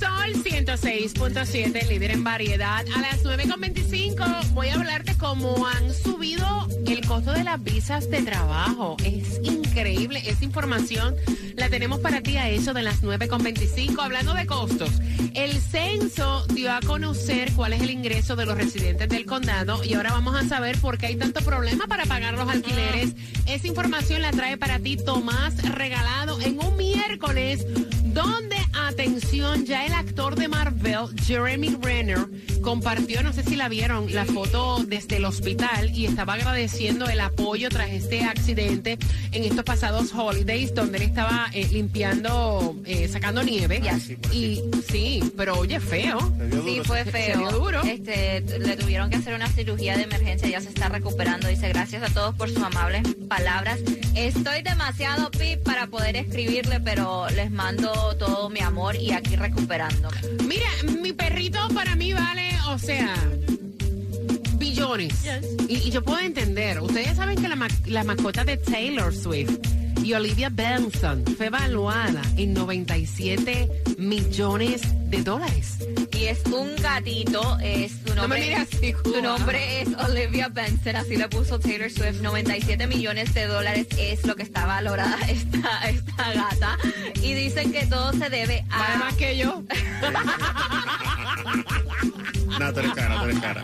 Sol 106.7, líder en variedad. A las 9.25 voy a hablar de cómo han subido el costo de las visas de trabajo. Es increíble. Esa información la tenemos para ti a eso de las 9.25. Hablando de costos, el censo dio a conocer cuál es el ingreso de los residentes del condado y ahora vamos a saber por qué hay tanto problema para pagar los alquileres. Esa información la trae para ti Tomás Regalado en un miércoles donde, atención, ya el actor de Marvel, Jeremy Renner, compartió, no sé si la vieron, la foto desde el hospital y estaba agradeciendo el apoyo tras este accidente en estos pasados holidays donde él estaba eh, limpiando, eh, sacando nieve. Y sí, pero oye, feo. Sí, fue feo. Se dio duro. Este, le tuvieron que hacer una cirugía de emergencia, ya se está recuperando. Dice, gracias a todos por sus amables palabras. Estoy demasiado pip para poder escribirle, pero les mando todo mi amor y aquí recuperándome. Mira, mi perrito para mí vale, o sea, billones. Y, y yo puedo entender. Ustedes saben que la, ma- la mascota de Taylor Swift y Olivia Benson fue evaluada en 97 millones de dólares. Y es un gatito, es su No me nombre. mires así, su nombre es Olivia Benson, así le puso Taylor Swift. 97 millones de dólares es lo que está valorada esta, esta gata. Y dicen que todo se debe Vale a. más que yo. No, tú eres cara, cara.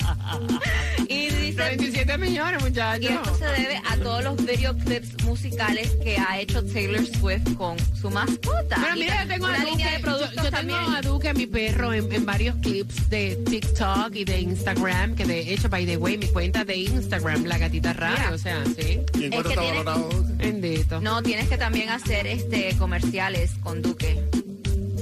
Y dicen 97 millones, Y muchachos. esto se debe a todos los videoclips musicales que ha hecho Taylor Swift con su mascota. Pero Y mira, yo tengo a Duque, línea de yo, tengo también. a Duque, mi perro, en, en varios clips de TikTok y de Instagram, que de hecho, by the way, mi cuenta de Instagram, La Gatita Radio, Mira. o sea, sí. ¿Y en cuánto que está valorado? Bendito. No, tienes que también hacer este comerciales con Duque.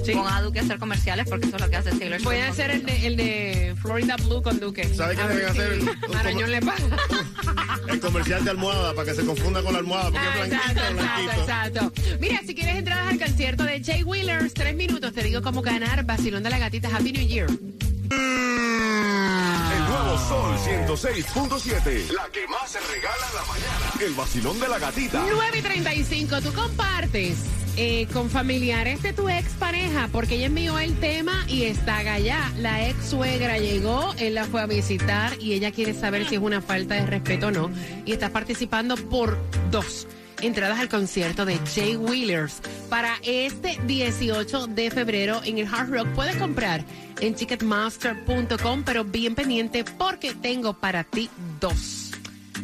Sí. Pon a Duque a hacer comerciales porque eso es lo que hace Taylor Swift. Voy a con hacer el de, el de Florida Blue con Duque. ¿Sabe qué deben hacer? si Un Marañón le paga. El comercial de almohada, para que se confunda con la almohada, porque Ah, es exacto, blanquito, exacto, blanquito. exacto. Mira, si quieres entrar al concierto de Jay Wheelers, tres minutos, te digo cómo ganar Basilón de la Gatita Happy New Year. El nuevo Sol 106.7. La que más se regala en la mañana. El vacilón de la gatita. 9 y 35, tú compartes eh, con familiares de tu expareja, porque ella envió el tema y está allá. La ex suegra llegó, él la fue a visitar y ella quiere saber si es una falta de respeto o no. Y está participando por dos entradas al concierto de Jay Wheelers para este 18 de febrero en el Hard Rock. Puedes comprar en ticketmaster.com, pero bien pendiente porque tengo para ti dos.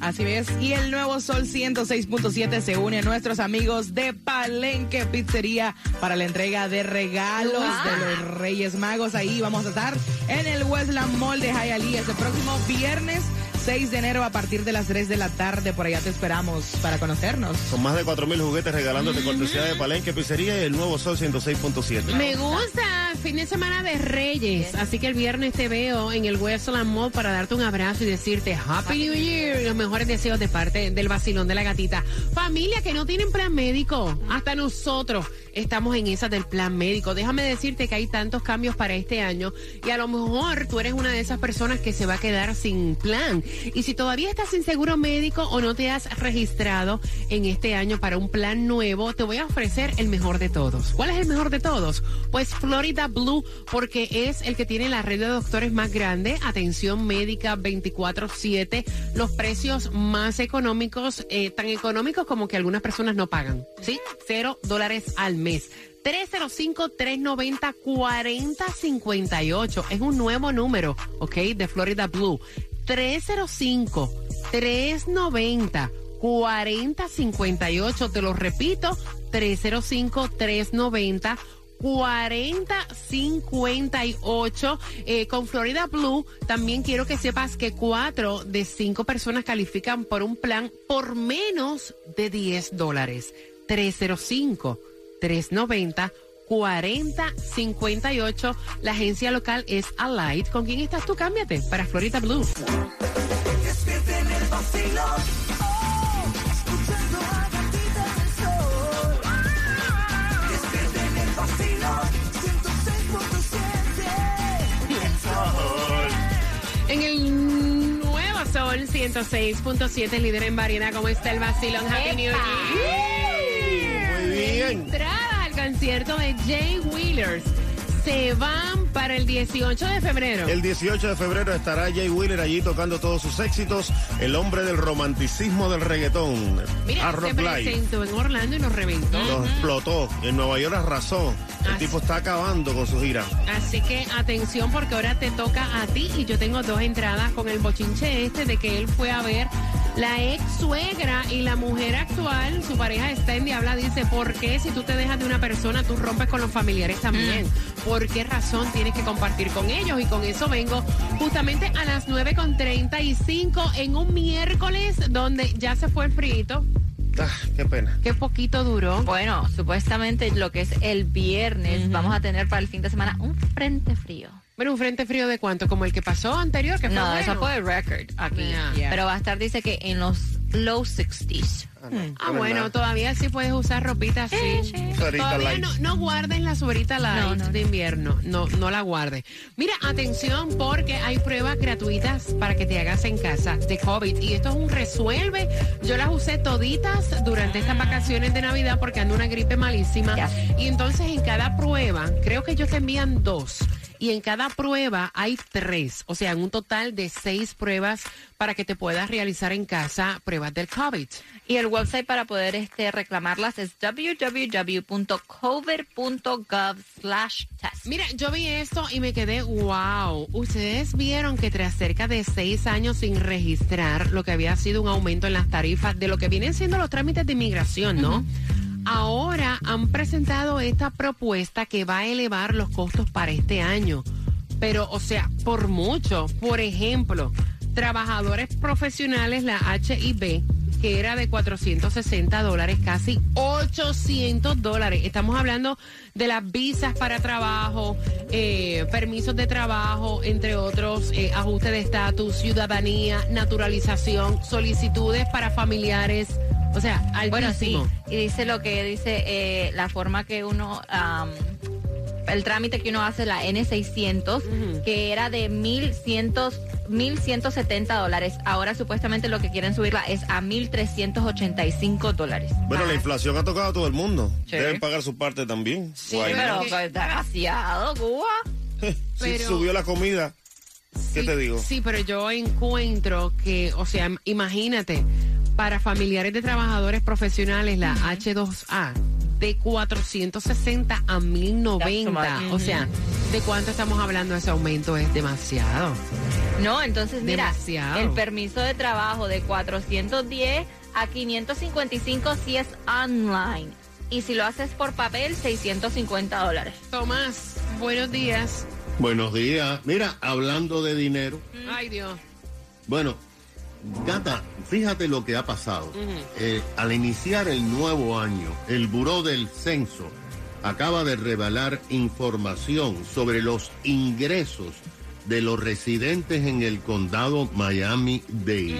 Así ves, y el nuevo Sol 106.7 se une a nuestros amigos de Palenque Pizzería para la entrega de regalos Wow. de los Reyes Magos. Ahí vamos a estar en el Westland Mall de Hialeah este próximo viernes 6 de enero a partir de las 3 de la tarde. Por allá te esperamos para conocernos. Son más de 4.000 juguetes regalándote cortesía de Palenque Pizzería y el nuevo Sol 106.7. Me gusta, fin de semana de Reyes, así que el viernes te veo en el Westland Mall para darte un abrazo y decirte Happy New Year, los mejores deseos de parte del vacilón de la gatita. Familia que no tienen plan médico, hasta nosotros estamos en esa del plan médico. Déjame decirte que hay tantos cambios para este año y a lo mejor tú eres una de esas personas que se va a quedar sin plan. Y si todavía estás sin seguro médico o no te has registrado en este año para un plan nuevo, te voy a ofrecer el mejor de todos. ¿Cuál es el mejor de todos? Pues Florida Blue, porque es el que tiene la red de doctores más grande, atención médica 24/7, los precios más económicos, eh, tan económicos como que algunas personas no pagan, ¿sí? Cero dólares al mes. 305-390-4058. Es un nuevo número, ¿ok? De Florida Blue. 305-390-4058. Te lo repito, 305-390. 4058 eh, con Florida Blue. También quiero que sepas que cuatro de cinco personas califican por un plan por menos de 10 dólares. 305 390 4058. La agencia local es Alight. ¿Con quién estás tú? Cámbiate para Florida Blue. En el Nuevo Sol 106.7, líder en variedad, ¿cómo está el vacilón? Happy New Year. Muy bien. Concierto de Jay Wheelers. Se van para el 18 de febrero. El 18 de febrero estará Jay Wheeler allí tocando todos sus éxitos. El hombre del romanticismo del reggaetón. Mira, se presentó en Orlando y nos reventó. Lo explotó. En Nueva York arrasó. El Así. tipo está acabando con su gira. Así que atención porque ahora te toca a ti y yo tengo dos entradas con el bochinche este de que él fue a ver la ex suegra y la mujer actual, su pareja está en diabla, dice, ¿por qué si tú te dejas de una persona tú rompes con los familiares también? ¿Por qué razón tienes que compartir con ellos? Y con eso vengo justamente a las 9.35 en un miércoles donde ya se fue el frito. Ah, qué pena. Qué poquito duró. Bueno, supuestamente lo que es el viernes vamos a tener para el fin de semana un frente frío. Bueno, un frente frío de cuánto, como el que pasó anterior, que fue No, bueno. eso fue el record aquí. Yeah. Yeah. Pero va a estar, dice que en los low 60s. Ah, no, Ah, bueno, nada. todavía sí puedes usar ropita así. Sí, Todavía no, no guardes la suerita light No, no, no. de invierno. No, no la guardes. Mira, atención, porque hay pruebas gratuitas para que te hagas en casa de COVID. Y esto es un resuelve. Yo las usé toditas durante estas vacaciones de Navidad porque ando una gripe malísima. Y entonces en cada prueba, creo que ellos te envían dos. Y en cada prueba hay tres, o sea, en un total de seis pruebas para que te puedas realizar en casa pruebas del COVID. Y el website para poder este, reclamarlas es www.covid.gov slash test. Mira, yo vi esto y me quedé, wow. Ustedes vieron que tras cerca de seis años sin registrar lo que había sido un aumento en las tarifas de lo que vienen siendo los trámites de inmigración, ¿no? Ahora han presentado esta propuesta que va a elevar los costos para este año. Pero, o sea, por mucho. Por ejemplo, trabajadores profesionales, la HIB, que era de 460 dólares, casi 800 dólares. Estamos hablando de las visas para trabajo, eh, permisos de trabajo, entre otros, eh, ajuste de estatus, ciudadanía, naturalización, solicitudes para familiares. O sea, Bueno, sí. altísimo. Y dice lo que dice eh, la forma que uno, el trámite que uno hace, la N600, Ujú. que era de 1100, 1170 dólares. Ahora supuestamente lo que quieren subirla es a 1385 dólares. Bueno, la inflación ha tocado a todo el mundo. Sí. Deben pagar su parte también. Sí, Guay, Pero que- pues, demasiado, Cuba. Si pero- subió la comida, ¿qué Sí, te digo? Sí, pero yo encuentro que, o sea, imagínate, para familiares de trabajadores profesionales, la H2A de 460 a 1090. That's too much. O sea, ¿de cuánto estamos hablando ese aumento? Es demasiado. No, entonces mira, Demasiado. el permiso de trabajo de 410 a 555 si es online. Y si lo haces por papel, 650 dólares. Tomás, buenos días. Buenos días. Mira, hablando de dinero, Ay, Dios. bueno, Gata, fíjate lo que ha pasado. Eh, al iniciar el nuevo año, el Buró del Censo acaba de revelar información sobre los ingresos de los residentes en el condado Miami-Dade.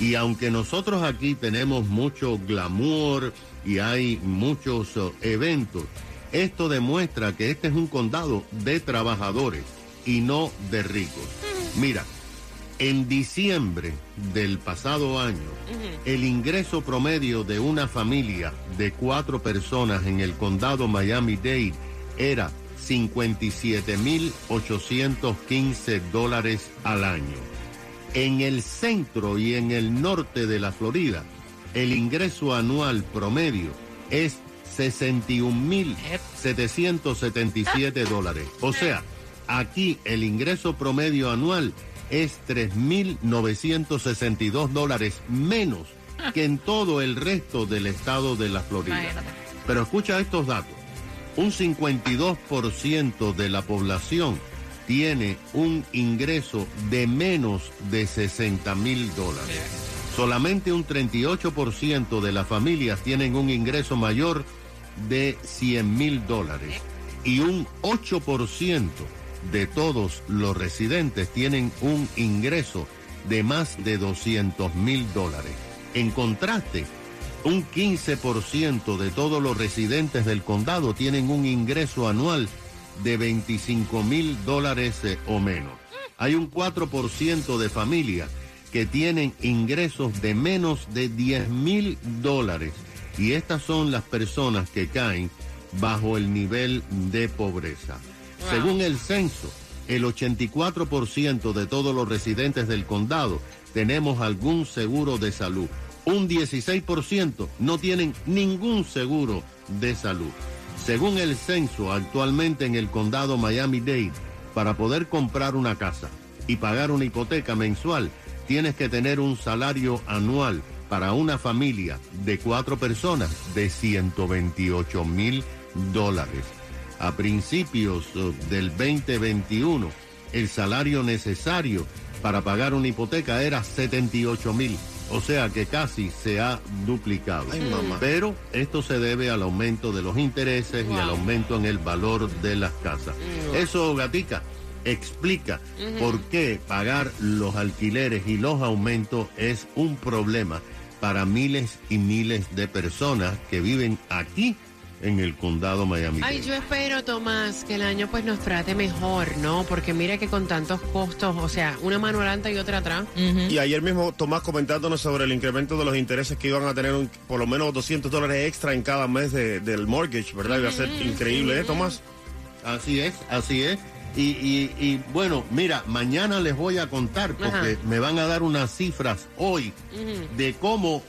Y aunque nosotros aquí tenemos mucho glamour y hay muchos oh, eventos, esto demuestra que este es un condado de trabajadores y no de ricos. Mira, en diciembre del pasado año, el ingreso promedio de una familia de cuatro personas en el condado Miami-Dade era 57.815 dólares al año. En el centro y en el norte de la Florida, el ingreso anual promedio es 61.777 dólares. O sea, aquí el ingreso promedio anual es 3.962 dólares menos que en todo el resto del estado de la Florida. Imagínate. Pero escucha estos datos. Un 52% de la población tiene un ingreso de menos de 60 mil dólares. Solamente un 38% de las familias tienen un ingreso mayor de 100 mil dólares. Y un 8% de todos los residentes tienen un ingreso de más de 200 mil dólares. En contraste, un 15% de todos los residentes del condado tienen un ingreso anual de 25 mil dólares eh, o menos. Hay un 4% de familias que que tienen ingresos de menos de 10 mil dólares. Y estas son las personas que caen bajo el nivel de pobreza. Según el censo, el 84% de todos los residentes del condado tenemos algún seguro de salud. Un 16% no tienen ningún seguro de salud. Según el censo, actualmente en el condado Miami-Dade, para poder comprar una casa y pagar una hipoteca mensual, tienes que tener un salario anual para una familia de cuatro personas de 128 mil dólares. A principios eh, del 2021, el salario necesario para pagar una hipoteca era 78 mil. O sea que casi se ha duplicado. Ay. Pero esto se debe al aumento de los intereses y al aumento en el valor de las casas. Eso, Gatica, explica por qué pagar los alquileres y los aumentos es un problema para miles y miles de personas que viven aquí en el condado Miami. Ay, yo espero, Tomás, que el año pues nos trate mejor, ¿no? Porque mira que con tantos costos, o sea, una mano adelante y otra atrás. Y ayer mismo Tomás comentándonos sobre el incremento de los intereses que iban a tener un- por lo menos 200 dólares extra en cada mes de- del mortgage, ¿verdad? Iba a ser increíble, ¿eh, Tomás? Así es, así es. Y, y- y, bueno, mira, mañana les voy a contar porque Ajá. me van a dar unas cifras hoy de cómo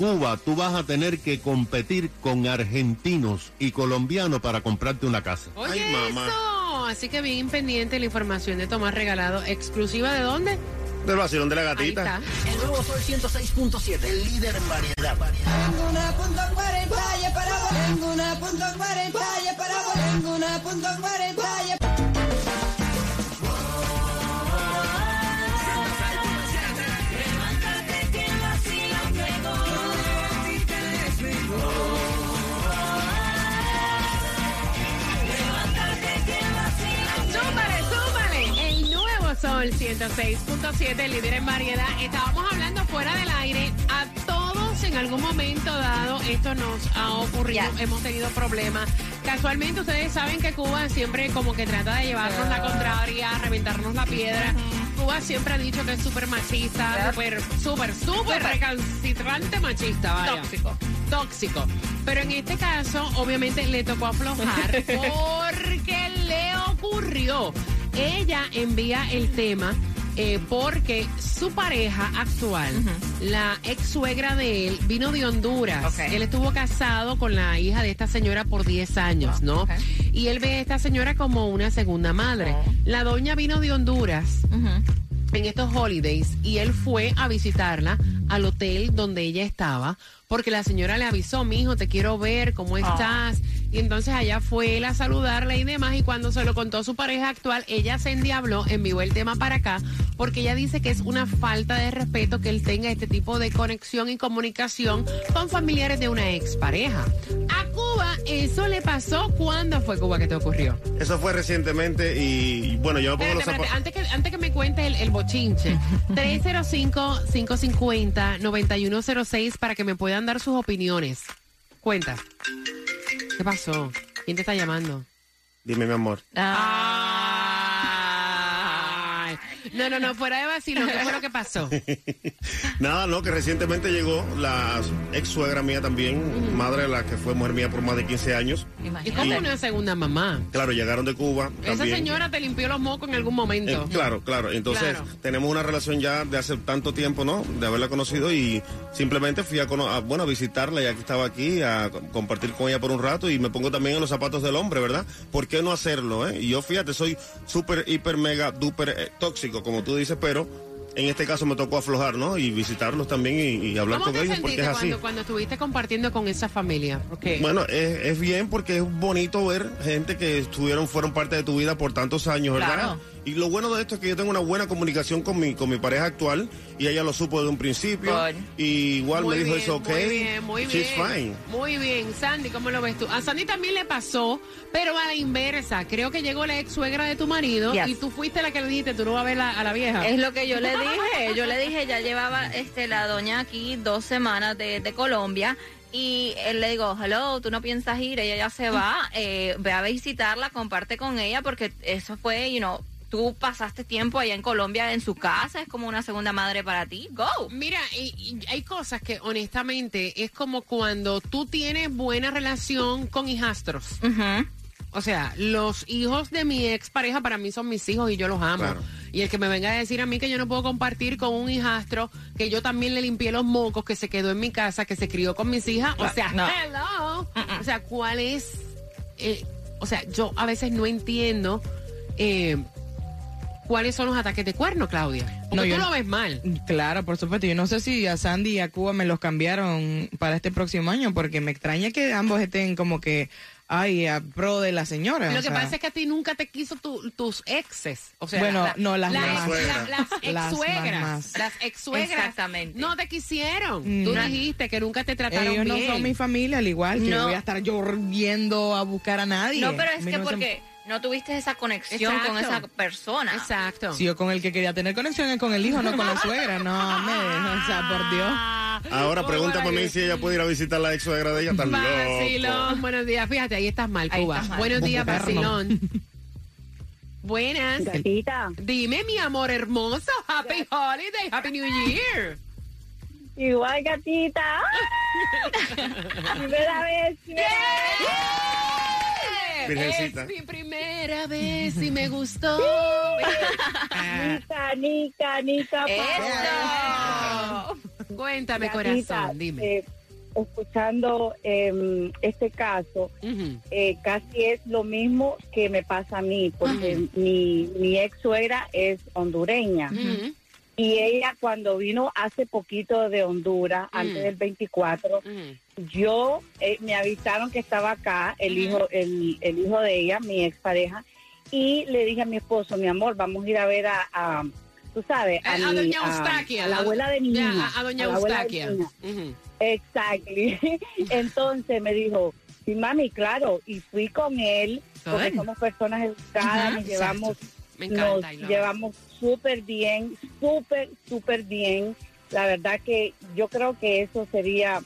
Cuba tú vas a tener que competir con argentinos y colombianos para comprarte una casa. Oye, Ay, mamá. eso. Así que bien pendiente la información de Tomás regalado. ¿Exclusiva de dónde? Del vacilón de la Ahí gatita. está. El nuevo Sol 106.7, el líder en variedad. Tengo una punto cuarenta y para vos. Tengo una punto cuarenta y para vos. Tengo una punto cuarenta y ¡Súmale, Sol 106.7, el líder en variedad. Estábamos hablando fuera del aire. A todos en algún momento dado esto nos ha ocurrido. Hemos tenido problemas. Casualmente ustedes saben que Cuba siempre como que trata de llevarnos la contraria, reventarnos la piedra. Cuba siempre ha dicho que es súper machista, súper, súper, súper recalcitrante machista, vaya. Tóxico. Tóxico. Pero en este caso, obviamente, le tocó aflojar porque le ocurrió. Ella envía el tema eh, porque su pareja actual, la ex suegra de él, vino de Honduras. Él estuvo casado con la hija de esta señora por 10 años, ¿no? Y él ve a esta señora como una segunda madre. Oh. La doña vino de Honduras en estos holidays y él fue a visitarla al hotel donde ella estaba porque la señora le avisó, mi hijo, te quiero ver, ¿cómo estás? Y entonces allá fue él a saludarla y demás y cuando se lo contó su pareja actual, ella se endiabló, envió el tema para acá porque ella dice que es una falta de respeto que él tenga este tipo de conexión y comunicación con familiares de una expareja. A Cuba eso le pasó, ¿cuándo fue Cuba que te ocurrió? Eso fue recientemente y bueno, yo me pongo Espérate, los espérate, antes que, antes que me cuentes el, el bochinche, 305-550-9106 para que me puedan dar sus opiniones. Cuenta. ¿Qué pasó? ¿Quién te está llamando? Dime, mi amor. Ay. No, no, no, fuera de vacilo, ¿qué fue lo que pasó? Nada, no, que recientemente llegó la ex suegra mía también, madre de la que fue mujer mía por más de 15 años. Imagínate. como una segunda mamá. Claro, llegaron de Cuba. Esa también. señora te limpió los mocos en algún momento. Eh, claro, claro. Entonces, Claro. tenemos una relación ya de hace tanto tiempo, ¿no? De haberla conocido y simplemente fui a, a, bueno, a visitarla ya que estaba aquí, a co- compartir con ella por un rato y me pongo también en los zapatos del hombre, ¿verdad? ¿Por qué no hacerlo, eh? Y yo, fíjate, soy súper, hiper, mega, duper eh, tóxico, como tú dices, pero en este caso me tocó aflojar, ¿no? Y visitarlos también y, y hablar ¿Cómo con te ellos porque es así. cuando, cuando estuviste compartiendo con esa familia? Porque Bueno, es, es bien porque es bonito ver gente que estuvieron, fueron parte de tu vida por tantos años, ¿verdad? Claro. Y lo bueno de esto es que yo tengo una buena comunicación con mi, con mi pareja actual y ella lo supo de un principio. Y igual Muy me dijo, bien, es ok. Muy bien, muy bien. She's fine. Muy bien. Sandy, ¿cómo lo ves tú? A Sandy también le pasó, pero a la inversa. Creo que llegó la ex suegra de tu marido Yes. y tú fuiste la que le dijiste, tú no vas a ver la- a la vieja. Es lo que yo le dije. Yo le dije, ya llevaba este la doña aquí dos semanas de, de Colombia. Y él le digo, hello, tú no piensas ir, ella ya se va, eh, ve a visitarla, comparte con ella, porque eso fue, you know, tú pasaste tiempo allá en Colombia en su casa, es como una segunda madre para ti. Go. Mira, y- y hay cosas que honestamente es como cuando tú tienes buena relación con hijastros. Ujú. O sea, los hijos de mi ex pareja para mí son mis hijos y yo los amo. Claro. Y el que me venga a decir a mí que yo no puedo compartir con un hijastro, que yo también le limpié los mocos, que se quedó en mi casa, que se crió con mis hijas. O sea, No. hello. O sea, ¿cuál es? eh, o sea, yo a veces no entiendo eh, cuáles son los ataques de cuerno, Claudia. Porque No, tú yo lo ves mal. Claro, por supuesto. Yo no sé si a Sandy y a Cuba me los cambiaron para este próximo año, porque me extraña que ambos estén como que, ay, a pro de la señora. Lo que sea. pasa es que a ti nunca te quiso tu- tus exes. O sea, Bueno, no, las la- las ex-suegras. mamás. Las ex-suegras. Exactamente. No te quisieron. Mm. Tú dijiste que nunca te trataron Ellos no bien. son mi familia, al igual que No. voy a estar yo viendo a buscar a nadie. No, pero es que no se- porque no tuviste esa conexión con esa persona. Exacto. Si yo con el que quería tener conexión es con el hijo, no con la suegra. No, me, o sea, por Dios. Ahora pregunta buena mí si ella puede ir a visitar la ex suegra de ella. Tan loco. Vacilón, buenos días. Fíjate, ahí estás mal, Ahí Cuba. estás mal. Buenos días, vacilón. Buenas. Gatita, Dime, mi amor hermoso. Happy Holiday, Happy New Year. igual gatita. Primera vez. Virgencita. Es mi primera vez y me gustó. Nica, nica, nica. Eso. Cuéntame, corazón, dime. eh, escuchando em, este caso, eh, casi es lo mismo que me pasa a mí, porque mi, mi ex suegra es hondureña. Y ella cuando vino hace poquito de Honduras, antes del 24, Ujú. yo eh, me avisaron que estaba acá el Ujú. hijo el, el hijo de ella mi expareja y le dije a mi esposo mi amor vamos a ir a ver a, a- tú sabes A, a, a mi- doña Eustaquia. a la abuela de mi niña A, doña Eustaquia. exactly entonces me dijo sí mami claro y fui con él porque somos personas educadas Ajá, nos llevamos Me nos encanta. It. llevamos súper bien, súper, súper bien. La verdad que yo creo que eso sería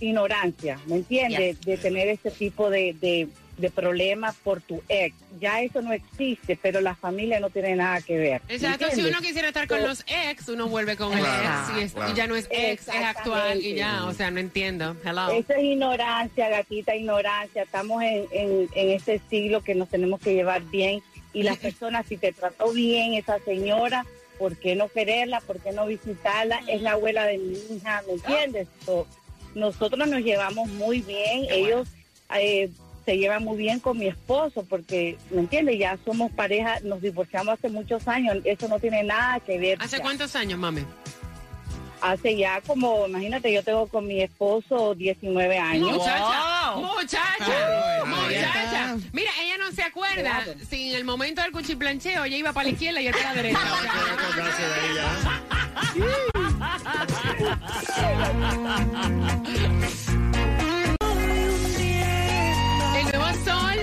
ignorancia, ¿me entiendes? De tener ese tipo de, de, de problemas por tu ex. Ya eso no existe, pero la familia no tiene nada que ver. ¿me Exacto, si uno quisiera estar con So- los ex, uno vuelve con el Claro, ex y, es- claro. y ya no es ex, es actual y ya, o sea, no entiendo. Hello. Eso es ignorancia, gatita, ignorancia. Estamos en, en, en este siglo que nos tenemos que llevar bien. Y las personas, si te trató bien esa señora, ¿por qué no quererla? ¿Por qué no visitarla? Es la abuela de mi hija, ¿me entiendes? So, nosotros nos llevamos muy bien. Ellos eh, se llevan muy bien con mi esposo, porque, ¿me entiendes? Ya somos pareja, nos divorciamos hace muchos años. Eso no tiene nada que ver. ¿Hace ya. cuántos años, mami? Hace ya como, imagínate, yo tengo con mi esposo 19 años. Muchacha, Wow. muchacha, muchacha. Mira, ella no se acuerda si en el momento del cuchiplancheo ella iba para la izquierda y yo para la derecha.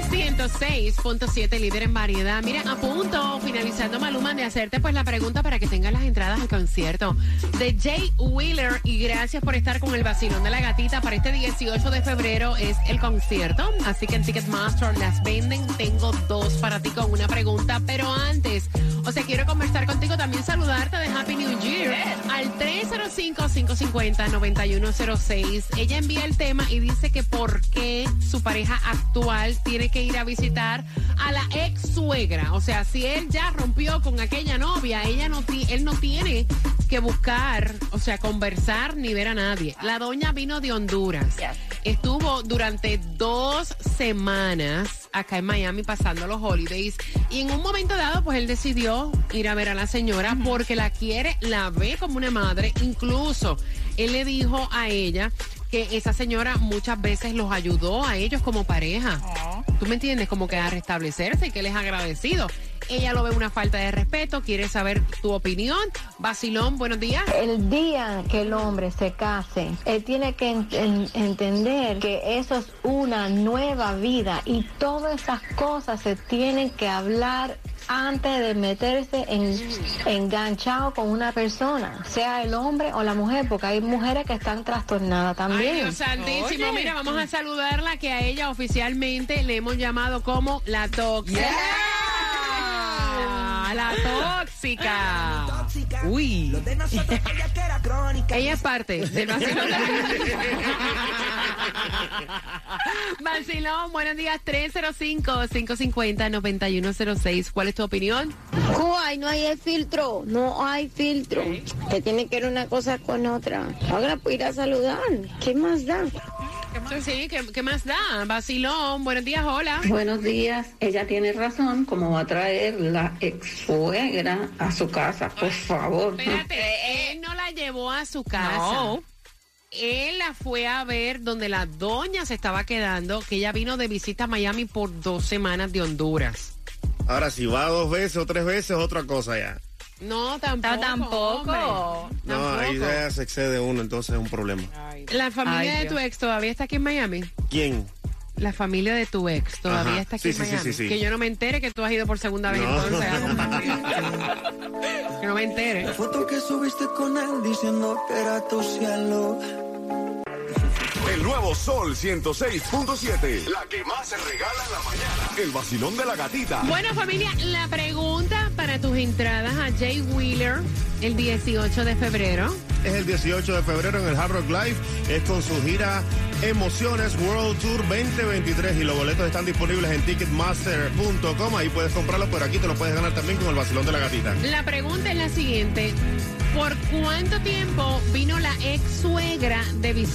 106.7, líder en variedad. Mira, a punto, finalizando Maluma, de hacerte pues la pregunta para que tengas las entradas al concierto de Jay Wheeler. Y gracias por estar con el vacilón de la gatita. Para este 18 de febrero es el concierto. Así que en Ticketmaster las venden. Tengo dos para ti con una pregunta. Pero antes, o sea, quiero conversar contigo, también saludarte de Happy New Year al 305-550-9106. Ella envía el tema y dice que por qué su pareja actual tiene que ir a visitar a la ex suegra. O sea, si él ya rompió con aquella novia, ella no él no tiene que buscar, o sea, conversar ni ver a nadie. La doña vino de Honduras. Estuvo durante dos semanas acá en Miami pasando los holidays y en un momento dado pues él decidió ir a ver a la señora porque la quiere, la ve como una madre. Incluso él le dijo a ella que esa señora muchas veces los ayudó a ellos como pareja. ¿Tú me entiendes? Como que a restablecerse y que él es agradecido. Ella lo ve una falta de respeto, quiere saber tu opinión. Basilón, buenos días. El día que el hombre se case, él tiene que en- en- entender que eso es una nueva vida y todas esas cosas se tienen que hablar antes de meterse en, enganchado con una persona, sea el hombre o la mujer, porque hay mujeres que están trastornadas Ay, también. Dios santísimo. Mira, vamos a saludarla que a ella oficialmente le hemos llamado como la tóxica. la tóxica. Uy. Ella es parte del vacilón. de vacilón, buenos días, 305-550-9106. ¿Cuál es tu opinión? Ay, no hay el filtro, no hay filtro. Que tiene que ver una cosa con otra. Ahora puedo ir a saludar. ¿Qué más da? Sí, ¿qué, qué más da? Vacilón, buenos días, hola. Buenos días, ella tiene razón, como va a traer la ex suegra a su casa, por favor. Espérate, él no la llevó a su casa. No. Él la fue a ver donde la doña se estaba quedando, que ella vino de visita a Miami por dos semanas de Honduras. Ahora, si va dos veces o tres veces, otra cosa ya. No, tampoco. No, tampoco. hombre. No, ahí ya se excede uno, entonces es un problema. La familia Ay, de tu ex todavía está aquí en Miami. ¿Quién? La familia de tu ex todavía Ajá. está aquí Sí, en sí, sí, Miami. sí, sí. Que yo no me entere que tú has ido por segunda vez No. entonces a compartir. que no me entere. Foto que subiste con él diciendo que era tu cielo. El nuevo Sol 106.7. La que más se regala en la mañana. El vacilón de la gatita. Bueno, familia, la pregunta para tus entradas a Jay Wheeler el 18 de febrero. Es el 18 de febrero en el Hard Rock Live. Es con su gira Emociones World Tour 2023 y los boletos están disponibles en ticketmaster.com. Ahí puedes comprarlos, pero aquí te lo puedes ganar también con el vacilón de la gatita. La pregunta es la siguiente. ¿Por cuánto tiempo vino la ex suegra de visita?